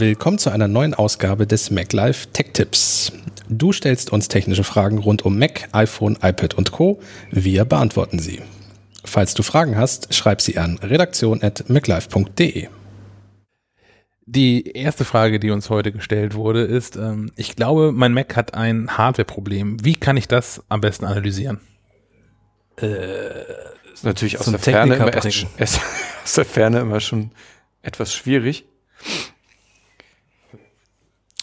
Willkommen zu einer neuen Ausgabe des MacLife Tech Tips. Du stellst uns technische Fragen rund um Mac, iPhone, iPad und Co. Wir beantworten sie. Falls du Fragen hast, schreib sie an redaktion.maclife.de. Die erste Frage, die uns heute gestellt wurde, ist, ähm, ich glaube, mein Mac hat ein Hardware-Problem. Wie kann ich das am besten analysieren? Äh, ist natürlich aus der, Ferne immer erst, erst, aus der Ferne immer schon etwas schwierig.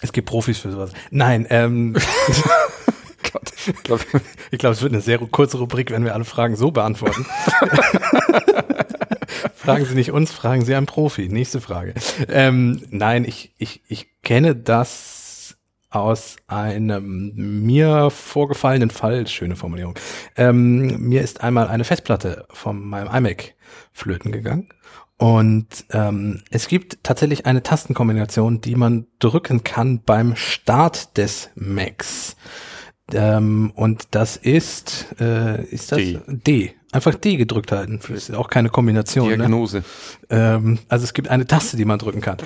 Es gibt Profis für sowas. Nein, ähm, Gott. Ich glaube, glaub, es wird eine sehr kurze Rubrik, wenn wir alle Fragen so beantworten. fragen Sie nicht uns, fragen Sie einen Profi. Nächste Frage. Ähm, nein, ich, ich, ich kenne das aus einem mir vorgefallenen Fall, schöne Formulierung. Ähm, mir ist einmal eine Festplatte von meinem iMac flöten gegangen und ähm, es gibt tatsächlich eine Tastenkombination, die man drücken kann beim Start des Macs. Ähm, und das ist, äh, ist das D. D. Einfach D gedrückt halten. Das ist auch keine Kombination. Ne? Diagnose. Ne? Ähm, also es gibt eine Taste, die man drücken kann.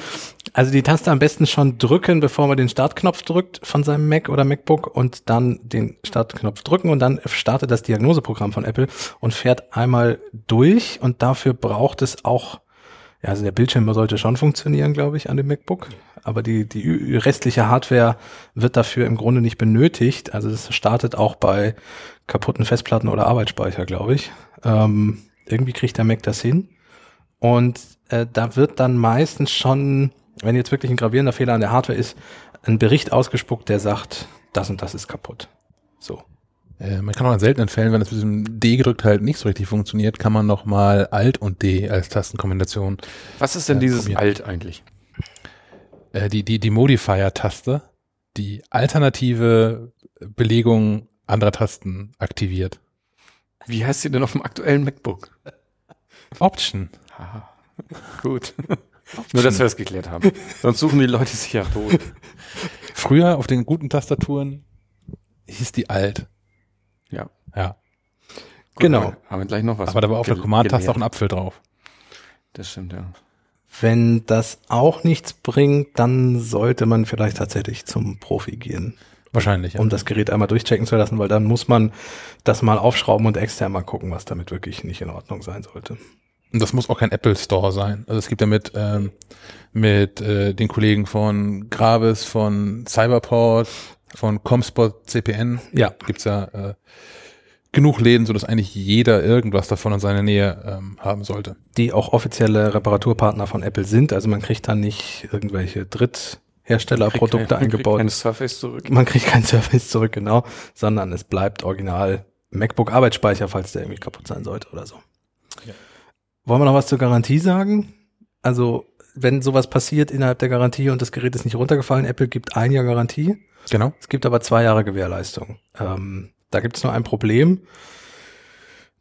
Also die Taste am besten schon drücken, bevor man den Startknopf drückt von seinem Mac oder MacBook und dann den Startknopf drücken und dann startet das Diagnoseprogramm von Apple und fährt einmal durch und dafür braucht es auch ja, also der Bildschirm sollte schon funktionieren, glaube ich, an dem MacBook. Aber die, die restliche Hardware wird dafür im Grunde nicht benötigt. Also es startet auch bei kaputten Festplatten oder Arbeitsspeicher, glaube ich. Ähm, irgendwie kriegt der Mac das hin. Und äh, da wird dann meistens schon, wenn jetzt wirklich ein gravierender Fehler an der Hardware ist, ein Bericht ausgespuckt, der sagt, das und das ist kaputt. So. Äh, man kann auch in seltenen Fällen, wenn das mit diesem D gedrückt halt nicht so richtig funktioniert, kann man noch mal Alt und D als Tastenkombination. Was ist denn äh, dieses probieren. Alt eigentlich? Äh, die die die Modifier-Taste, die alternative Belegung anderer Tasten aktiviert. Wie heißt sie denn auf dem aktuellen MacBook? Option. Aha. Gut. Nur, dass wir das geklärt haben. Sonst suchen die Leute sich ja tot. Früher auf den guten Tastaturen hieß die Alt. Ja. Ja. genau. Haben wir gleich noch was. Aber da war auf der Command-Taste auch ein Apfel drauf. Das stimmt, ja. Wenn das auch nichts bringt, dann sollte man vielleicht tatsächlich zum Profi gehen. Wahrscheinlich. Ja. Um das Gerät einmal durchchecken zu lassen, weil dann muss man das mal aufschrauben und extern mal gucken, was damit wirklich nicht in Ordnung sein sollte. Und das muss auch kein Apple Store sein. Also es gibt ja mit, ähm, mit äh, den Kollegen von Gravis, von Cyberport, von Comspot CPN ja. gibt's ja äh, genug Läden, so dass eigentlich jeder irgendwas davon in seiner Nähe ähm, haben sollte. Die auch offizielle Reparaturpartner von Apple sind. Also man kriegt dann nicht irgendwelche Drittherstellerprodukte eingebaut. Man kriegt kein Surface zurück. Man kriegt kein Surface zurück, genau, sondern es bleibt original MacBook Arbeitsspeicher, falls der irgendwie kaputt sein sollte oder so. Ja. Wollen wir noch was zur Garantie sagen? Also, wenn sowas passiert innerhalb der Garantie und das Gerät ist nicht runtergefallen, Apple gibt ein Jahr Garantie. Genau. Es gibt aber zwei Jahre Gewährleistung. Ähm, da gibt es nur ein Problem.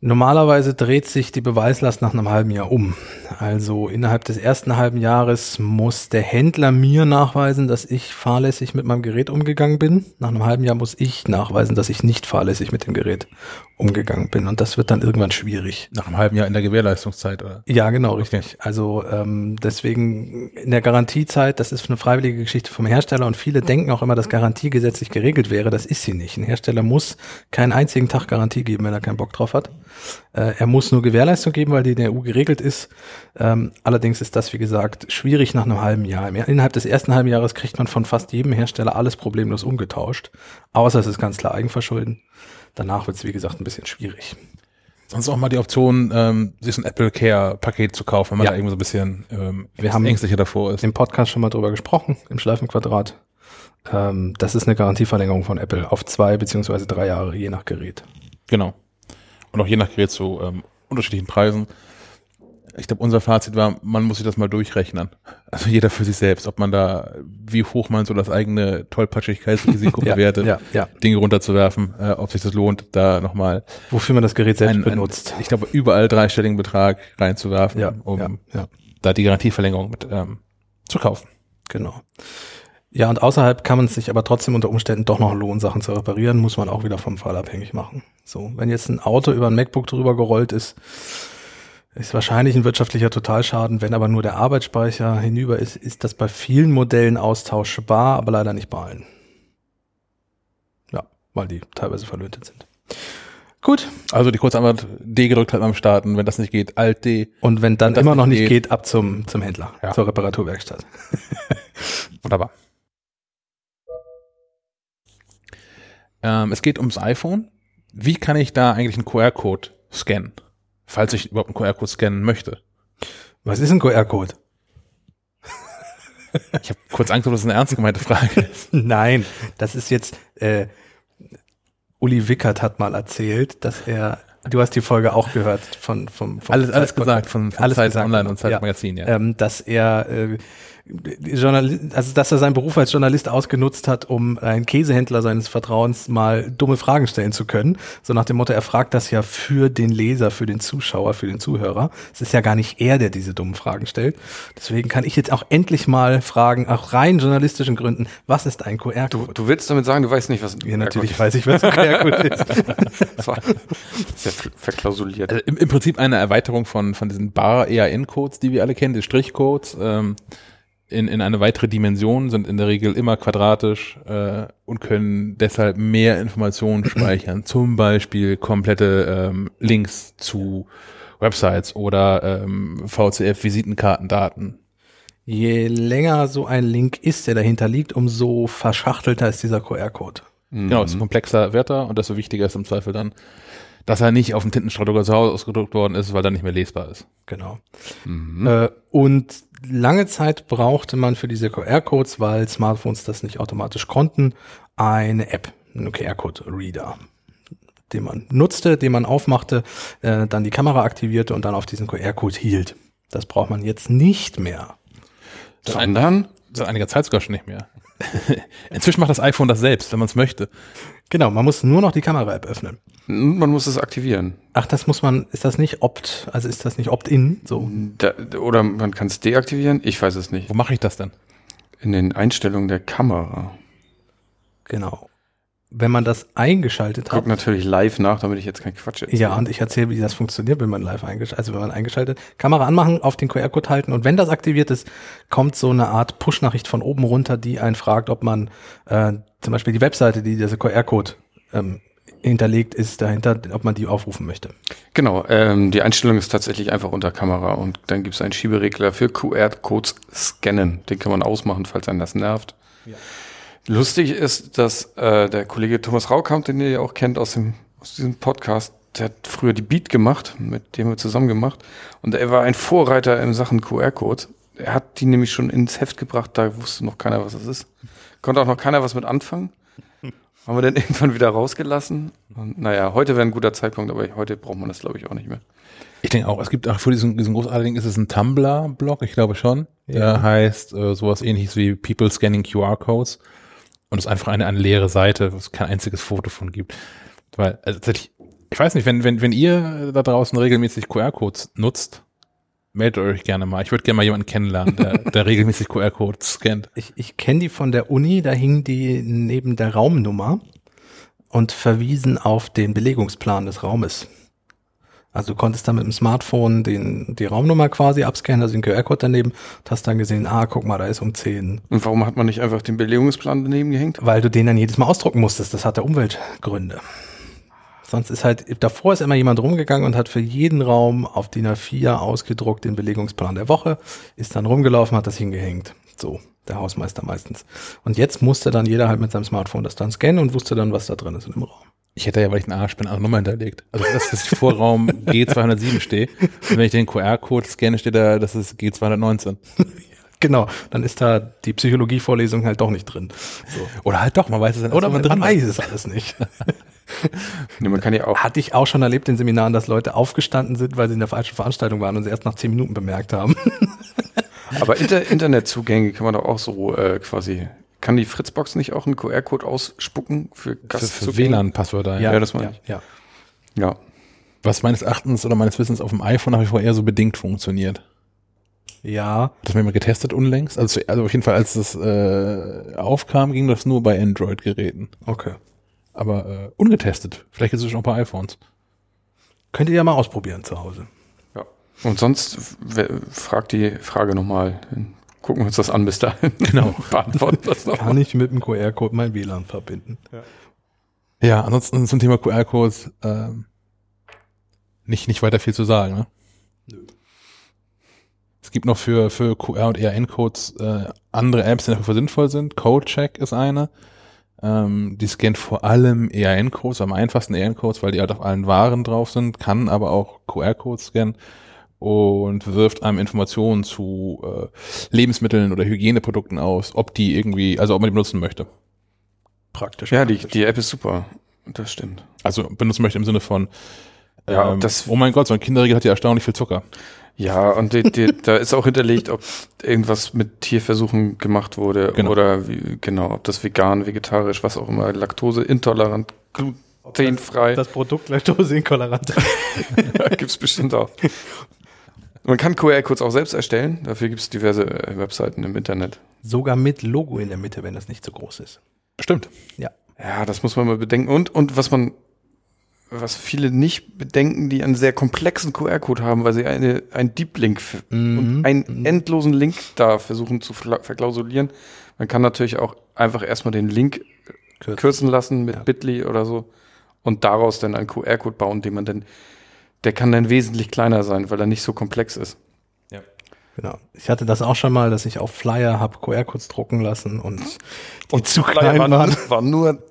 Normalerweise dreht sich die Beweislast nach einem halben Jahr um. Also innerhalb des ersten halben Jahres muss der Händler mir nachweisen, dass ich fahrlässig mit meinem Gerät umgegangen bin. Nach einem halben Jahr muss ich nachweisen, dass ich nicht fahrlässig mit dem Gerät umgegangen bin. Und das wird dann irgendwann schwierig. Nach einem halben Jahr in der Gewährleistungszeit, oder? Ja, genau, richtig. Also ähm, deswegen in der Garantiezeit, das ist eine freiwillige Geschichte vom Hersteller und viele denken auch immer, dass Garantie gesetzlich geregelt wäre. Das ist sie nicht. Ein Hersteller muss keinen einzigen Tag Garantie geben, wenn er keinen Bock drauf hat. Äh, er muss nur Gewährleistung geben, weil die in der EU geregelt ist. Ähm, allerdings ist das, wie gesagt, schwierig nach einem halben Jahr. Innerhalb des ersten halben Jahres kriegt man von fast jedem Hersteller alles problemlos umgetauscht. Außer es ist ganz klar Eigenverschulden. Danach wird es, wie gesagt, ein bisschen schwierig. Sonst auch mal die Option, ähm, sich so ein Apple Care Paket zu kaufen, wenn man ja. da irgendwie so ein bisschen ähm, Wir haben ängstlicher davor ist. Im Podcast schon mal drüber gesprochen, im Schleifenquadrat. Ähm, das ist eine Garantieverlängerung von Apple auf zwei beziehungsweise drei Jahre, je nach Gerät. Genau. Und auch je nach Gerät zu ähm, unterschiedlichen Preisen ich glaube, unser Fazit war, man muss sich das mal durchrechnen. Also jeder für sich selbst, ob man da, wie hoch man so das eigene Tollpatschigkeitsrisiko ja, bewertet, ja, ja. Dinge runterzuwerfen, äh, ob sich das lohnt, da nochmal. Wofür man das Gerät selbst ein, benutzt. Ein, ich glaube, überall dreistelligen Betrag reinzuwerfen, um ja. da die Garantieverlängerung mit ähm, zu kaufen. Genau. Ja, und außerhalb kann man es sich aber trotzdem unter Umständen doch noch lohnen, Sachen zu reparieren, muss man auch wieder vom Fall abhängig machen. So, wenn jetzt ein Auto über ein MacBook drüber gerollt ist, Ist wahrscheinlich ein wirtschaftlicher Totalschaden, wenn aber nur der Arbeitsspeicher hinüber ist, ist das bei vielen Modellen austauschbar, aber leider nicht bei allen. Ja, weil die teilweise verlötet sind. Gut. Also die Kurzantwort D gedrückt hat beim Starten, wenn das nicht geht, Alt D. Und wenn dann immer noch nicht geht, geht, ab zum, zum Händler, ja. zur Reparaturwerkstatt. Wunderbar. Ähm, es geht ums iPhone. Wie kann ich da eigentlich einen QR-Code scannen? falls ich überhaupt einen QR-Code scannen möchte. Was ist ein QR-Code? Ich habe kurz Angst, ob das eine ernst gemeinte Frage ist. Nein, das ist jetzt, äh, Uli Wickert hat mal erzählt, dass er, du hast die Folge auch gehört von, vom, vom alles, alles gesagt von, von alles Zeit gesagt, Online und Zeit Magazin, ja. Ähm, dass er äh, Journalist, also dass er seinen Beruf als Journalist ausgenutzt hat, um einen Käsehändler seines Vertrauens mal dumme Fragen stellen zu können. So nach dem Motto, er fragt das ja für den Leser, für den Zuschauer, für den Zuhörer. Es ist ja gar nicht er, der diese dummen Fragen stellt. Deswegen kann ich jetzt auch endlich mal fragen, auch rein journalistischen Gründen, was ist ein QR-Code? Du, du willst damit sagen, du weißt nicht, was ein QR-Code ist. Ja, natürlich weiß ich, was ein QR-Code ist. das war sehr verklausuliert. Also im, im, Prinzip eine Erweiterung von, von diesen Bar-EAN-Codes, die wir alle kennen, die Strichcodes. Ähm in, in eine weitere Dimension, sind in der Regel immer quadratisch äh, und können deshalb mehr Informationen speichern. Zum Beispiel komplette ähm, Links zu Websites oder ähm, VCF-Visitenkartendaten. Je länger so ein Link ist, der dahinter liegt, umso verschachtelter ist dieser QR-Code. Mhm. Genau, desto komplexer wird er und desto wichtiger ist im Zweifel dann, dass er nicht auf dem Tintenstrahldrucker zu Hause ausgedruckt worden ist, weil er nicht mehr lesbar ist. Genau. Mhm. Äh, und lange Zeit brauchte man für diese QR-Codes, weil Smartphones das nicht automatisch konnten, eine App, einen QR-Code-Reader, den man nutzte, den man aufmachte, äh, dann die Kamera aktivierte und dann auf diesen QR-Code hielt. Das braucht man jetzt nicht mehr. Sondern? Seit einiger Zeit sogar schon nicht mehr. Inzwischen macht das iPhone das selbst, wenn man es möchte. Genau, man muss nur noch die Kamera-App öffnen. Man muss es aktivieren. Ach, das muss man, ist das nicht opt, also ist das nicht opt-in? So. Da, oder man kann es deaktivieren, ich weiß es nicht. Wo mache ich das denn? In den Einstellungen der Kamera. Genau wenn man das eingeschaltet hat. Guck natürlich live nach, damit ich jetzt kein Quatsch erzähle. Ja, und ich erzähle, wie das funktioniert, wenn man live eingeschaltet, also wenn man eingeschaltet, Kamera anmachen, auf den QR-Code halten und wenn das aktiviert ist, kommt so eine Art Push-Nachricht von oben runter, die einen fragt, ob man äh, zum Beispiel die Webseite, die dieser QR-Code ähm, hinterlegt ist dahinter, ob man die aufrufen möchte. Genau, ähm, die Einstellung ist tatsächlich einfach unter Kamera und dann gibt es einen Schieberegler für QR-Codes scannen. Den kann man ausmachen, falls einen das nervt. Ja. Lustig ist, dass äh, der Kollege Thomas Raukamp, den ihr ja auch kennt aus, dem, aus diesem Podcast, der hat früher die Beat gemacht, mit dem wir zusammen gemacht. Und er war ein Vorreiter in Sachen QR-Code. Er hat die nämlich schon ins Heft gebracht, da wusste noch keiner, was das ist. Konnte auch noch keiner was mit anfangen. Haben wir dann irgendwann wieder rausgelassen. Und naja, heute wäre ein guter Zeitpunkt, aber heute braucht man das, glaube ich, auch nicht mehr. Ich denke auch, es gibt auch für diesen, diesen großartigen, ist es ein Tumblr-Blog, ich glaube schon. Der ja. heißt äh, sowas ähnliches wie People Scanning QR-Codes und es ist einfach eine, eine leere Seite, wo es kein einziges Foto von gibt. Weil, also tatsächlich, ich weiß nicht, wenn, wenn, wenn ihr da draußen regelmäßig QR-Codes nutzt, meldet euch gerne mal. Ich würde gerne mal jemanden kennenlernen, der, der regelmäßig QR-Codes scannt. Ich, ich kenne die von der Uni, da hing die neben der Raumnummer und verwiesen auf den Belegungsplan des Raumes. Also du konntest dann mit dem Smartphone den, die Raumnummer quasi abscannen, also den QR-Code daneben, und hast dann gesehen, ah, guck mal, da ist um 10. Und warum hat man nicht einfach den Belegungsplan daneben gehängt? Weil du den dann jedes Mal ausdrucken musstest. Das hatte Umweltgründe. Sonst ist halt, davor ist immer jemand rumgegangen und hat für jeden Raum auf DIN A4 ausgedruckt den Belegungsplan der Woche, ist dann rumgelaufen, hat das hingehängt. So, der Hausmeister meistens. Und jetzt musste dann jeder halt mit seinem Smartphone das dann scannen und wusste dann, was da drin ist in dem Raum. Ich hätte ja, weil ich ein Arsch bin, eine Nummer hinterlegt. Also, dass ich vor Raum G207 stehe. Und wenn ich den QR-Code scanne, steht da, das ist G219. Genau, dann ist da die Psychologievorlesung halt doch nicht drin. So. Oder halt doch, man weiß es dann Oder man, man weiß es alles nicht. nee, man kann ja auch. Hatte ich auch schon erlebt in Seminaren, dass Leute aufgestanden sind, weil sie in der falschen Veranstaltung waren und sie erst nach zehn Minuten bemerkt haben. Aber Inter Internetzugänge kann man doch auch so äh, quasi kann die Fritzbox nicht auch einen QR-Code ausspucken für Für, für WLAN-Passwörter, ja. Ja, das meine ich. Ja. ja. Was meines Erachtens oder meines Wissens auf dem iPhone habe ich vorher so bedingt funktioniert. Ja. Das haben wir mal getestet unlängst. Also, also auf jeden Fall, als das äh, aufkam, ging das nur bei Android-Geräten. Okay. Aber äh, ungetestet. Vielleicht ist es schon bei iPhones. Könnt ihr ja mal ausprobieren zu Hause. Ja. Und sonst fragt die Frage nochmal. Gucken wir uns das an bis dahin. Genau. Beantworten das noch. Kann ich mit dem QR-Code mein WLAN verbinden? Ja, ansonsten zum Thema QR-Codes ähm, nicht, nicht weiter viel zu sagen. Ne? Nö. Es gibt noch für, für QR- und ERN-Codes äh, andere Apps, die dafür sinnvoll sind. CodeCheck ist eine. Ähm, die scannt vor allem ERN-Codes, am einfachsten ERN-Codes, weil die halt auf allen Waren drauf sind, kann aber auch QR-Codes scannen und wirft einem Informationen zu äh, Lebensmitteln oder Hygieneprodukten aus, ob die irgendwie, also ob man die benutzen möchte. Praktisch. Ja, die, die App ist super. Das stimmt. Also benutzen möchte im Sinne von, Ja, ähm, das- oh mein Gott, so ein Kinderriegel hat ja erstaunlich viel Zucker. Ja, und die, die, da ist auch hinterlegt, ob irgendwas mit Tierversuchen gemacht wurde Genau. oder wie, genau, ob das vegan, vegetarisch, was auch immer, laktoseintolerant, glutenfrei, Das Produkt Laktoseintolerant. gibt's bestimmt auch. Man kann QR-Codes auch selbst erstellen, dafür gibt's diverse äh, Webseiten im Internet. Sogar mit Logo in der Mitte, wenn das nicht so groß ist. Stimmt. Ja. Ja, das muss man mal bedenken. Und, und was man, was viele nicht bedenken, die einen sehr komplexen QR-Code haben, weil sie eine, einen Deep Link Mhm. und einen endlosen Link da versuchen zu verklausulieren. Man kann natürlich auch einfach erstmal den Link Kürzen. kürzen lassen mit Ja. Bitly oder so und daraus dann einen QR-Code bauen, den man dann, der kann dann wesentlich kleiner sein, weil er nicht so komplex ist. Genau. Ich hatte das auch schon mal, dass ich auf Flyer habe QR-Codes drucken lassen und die Und zu Flyer klein war, waren. war nur,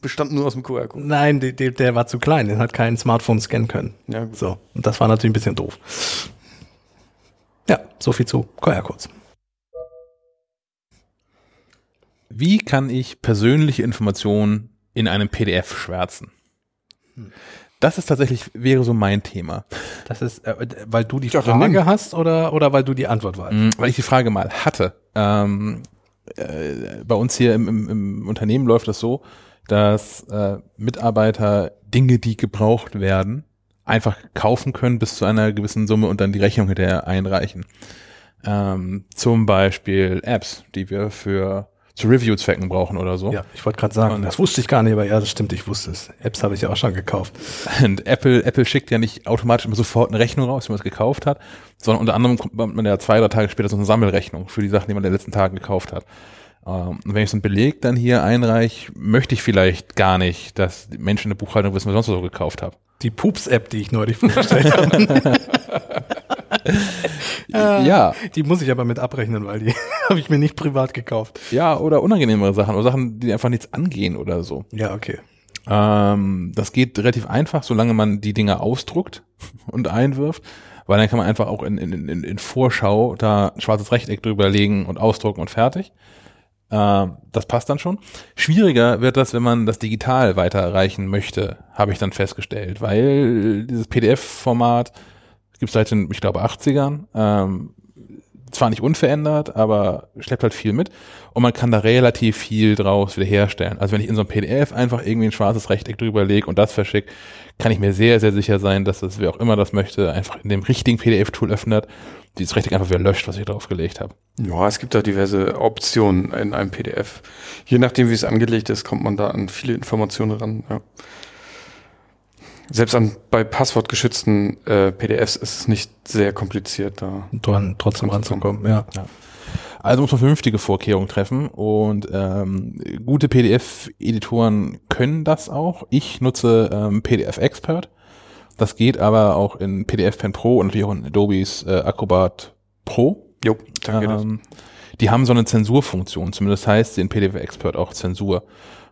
bestand nur aus dem QR-Code. Nein, die, die, der war zu klein, den hat kein Smartphone scannen können. Ja, gut. So, und das war natürlich ein bisschen doof. Ja, so viel zu QR-Codes. Wie kann ich persönliche Informationen in einem PDF schwärzen? Das ist tatsächlich, wäre so mein Thema. Das ist, äh, weil du die Ja, Frage hast oder, oder weil du die Antwort weißt? Mm, Weil ich die Frage mal hatte. Ähm, äh, bei uns hier im, im, im Unternehmen läuft das so, dass äh, Mitarbeiter Dinge, die gebraucht werden, einfach kaufen können bis zu einer gewissen Summe und dann die Rechnung hinterher einreichen. Ähm, zum Beispiel Apps, die wir für zu Review-Zwecken brauchen oder so. Ja, ich wollte gerade sagen, Und- das wusste ich gar nicht, aber ja, das stimmt, ich wusste es. Apps habe ich ja auch schon gekauft. Und Apple, Apple schickt ja nicht automatisch immer sofort eine Rechnung raus, wenn man es gekauft hat, sondern unter anderem kommt man ja zwei, drei Tage später so eine Sammelrechnung für die Sachen, die man in den letzten Tagen gekauft hat. Ähm, Und wenn ich so einen Beleg dann hier einreiche, möchte ich vielleicht gar nicht, dass die Menschen in der Buchhaltung wissen, was ich sonst so gekauft habe. Die Pups-App, die ich neulich vorgestellt habe, Ja, die muss ich aber mit abrechnen, weil die habe ich mir nicht privat gekauft. ja, oder unangenehmere Sachen oder Sachen, die einfach nichts angehen oder so. Ja, okay. Ähm, das geht relativ einfach, solange man die Dinge ausdruckt und einwirft, weil dann kann man einfach auch in, in, in, in Vorschau da ein schwarzes Rechteck drüber legen und ausdrucken und fertig. Ähm, das passt dann schon. Schwieriger wird das, wenn man das digital weiterreichen möchte, habe ich dann festgestellt, weil dieses PDF-Format gibt es seit den, ich glaube, 80ern. Ähm, zwar nicht unverändert, aber schleppt halt viel mit und man kann da relativ viel draus wiederherstellen. Also wenn ich in so einem PDF einfach irgendwie ein schwarzes Rechteck drüber lege und das verschicke, kann ich mir sehr, sehr sicher sein, dass das, wer auch immer das möchte, einfach in dem richtigen PDF-Tool öffnet, dieses Rechteck einfach wieder löscht, was ich draufgelegt habe. Ja, es gibt da diverse Optionen in einem PDF. Je nachdem, wie es angelegt ist, kommt man da an viele Informationen ran. Ja. Selbst an, bei passwortgeschützten äh, PDFs ist es nicht sehr kompliziert da. Und dann trotzdem ranzukommen, ja. Also muss man vernünftige Vorkehrungen treffen und ähm, gute PDF-Editoren können das auch. Ich nutze ähm, PDF Expert. Das geht aber auch in PDF Pen Pro und natürlich auch in Adobe's äh, Acrobat Pro. Jo, danke. Ähm, die haben so eine Zensurfunktion, zumindest heißt sie in PDF Expert auch Zensur.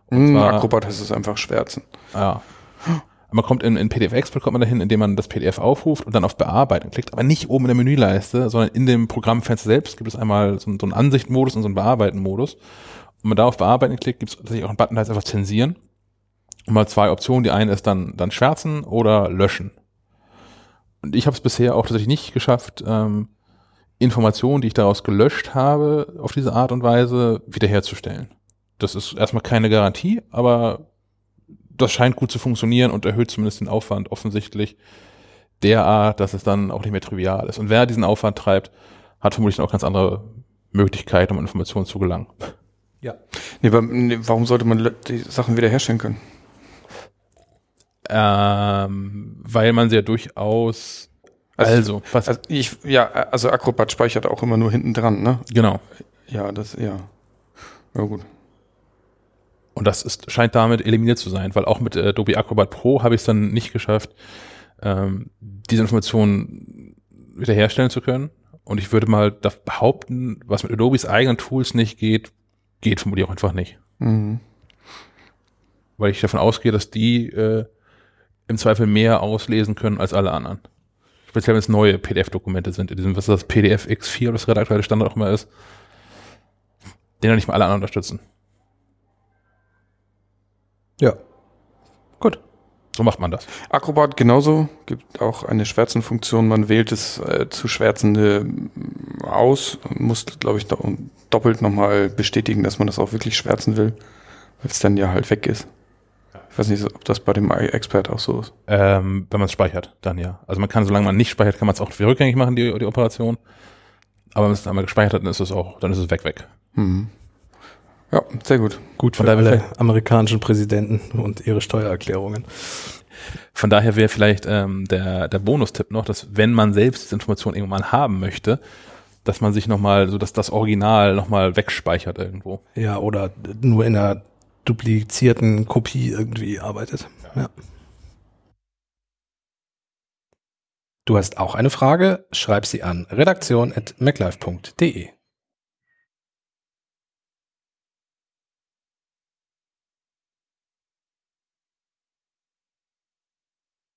Hm, zwar- Acrobat heißt es einfach schwärzen. Ja. Man kommt in, in PDF Expert kommt man dahin, indem man das PDF aufruft und dann auf Bearbeiten klickt, aber nicht oben in der Menüleiste, sondern in dem Programmfenster selbst gibt es einmal so, einen- so einen Ansichtmodus und so einen Bearbeiten-Modus. Und wenn man da auf Bearbeiten klickt, gibt es tatsächlich auch einen Button, der heißt einfach zensieren. Und mal zwei Optionen. Die eine ist dann, dann schwärzen oder löschen. Und ich habe es bisher auch tatsächlich nicht geschafft, ähm, Informationen, die ich daraus gelöscht habe, auf diese Art und Weise wiederherzustellen. Das ist erstmal keine Garantie, aber das scheint gut zu funktionieren und erhöht zumindest den Aufwand offensichtlich derart, dass es dann auch nicht mehr trivial ist. Und wer diesen Aufwand treibt, hat vermutlich auch ganz andere Möglichkeiten, um Informationen zu gelangen. Ja. Nee, warum sollte man die Sachen wiederherstellen können? Ähm, weil man sehr durchaus Also, was, Also ich, ja, also Acrobat speichert auch immer nur hinten dran, ne? genau. Ja, das, ja. Ja, gut. Und das ist, scheint damit eliminiert zu sein, weil auch mit äh, Adobe Acrobat Pro habe ich es dann nicht geschafft, ähm, diese Informationen wiederherstellen zu können. Und ich würde mal behaupten, was mit Adobes eigenen Tools nicht geht, geht vermutlich auch einfach nicht. Mhm. Weil ich davon ausgehe, dass die äh, im Zweifel mehr auslesen können als alle anderen. Speziell wenn es neue PDF-Dokumente sind, in diesem, was ist das, PDF X4 oder was der aktuelle Standard auch immer ist, den ja nicht mal alle anderen unterstützen. Ja. Gut. So macht man das. Acrobat genauso, gibt auch eine Schwärzenfunktion. Man wählt das äh, zu Schwärzende mm, aus, muss, glaube ich, do doppelt nochmal bestätigen, dass man das auch wirklich schwärzen will, weil es dann ja halt weg ist. Ich weiß nicht, ob das bei dem Expert auch so ist. Ähm, wenn man es speichert, dann ja. Also man kann, solange man nicht speichert, kann man es auch wieder rückgängig machen, die, die Operation. Aber wenn man es einmal gespeichert hat, dann ist es auch, dann ist es weg, weg. Mhm. Ja, sehr gut. Gut Von für alle amerikanischen Präsidenten und ihre Steuererklärungen. Von daher wäre vielleicht ähm, der, der Bonustipp noch, dass wenn man selbst diese Information irgendwann haben möchte, dass man sich nochmal, so dass das Original nochmal wegspeichert irgendwo. Ja, oder nur in einer duplizierten Kopie irgendwie arbeitet. Ja. Du hast auch eine Frage? Schreib sie an redaktion.maclife.de.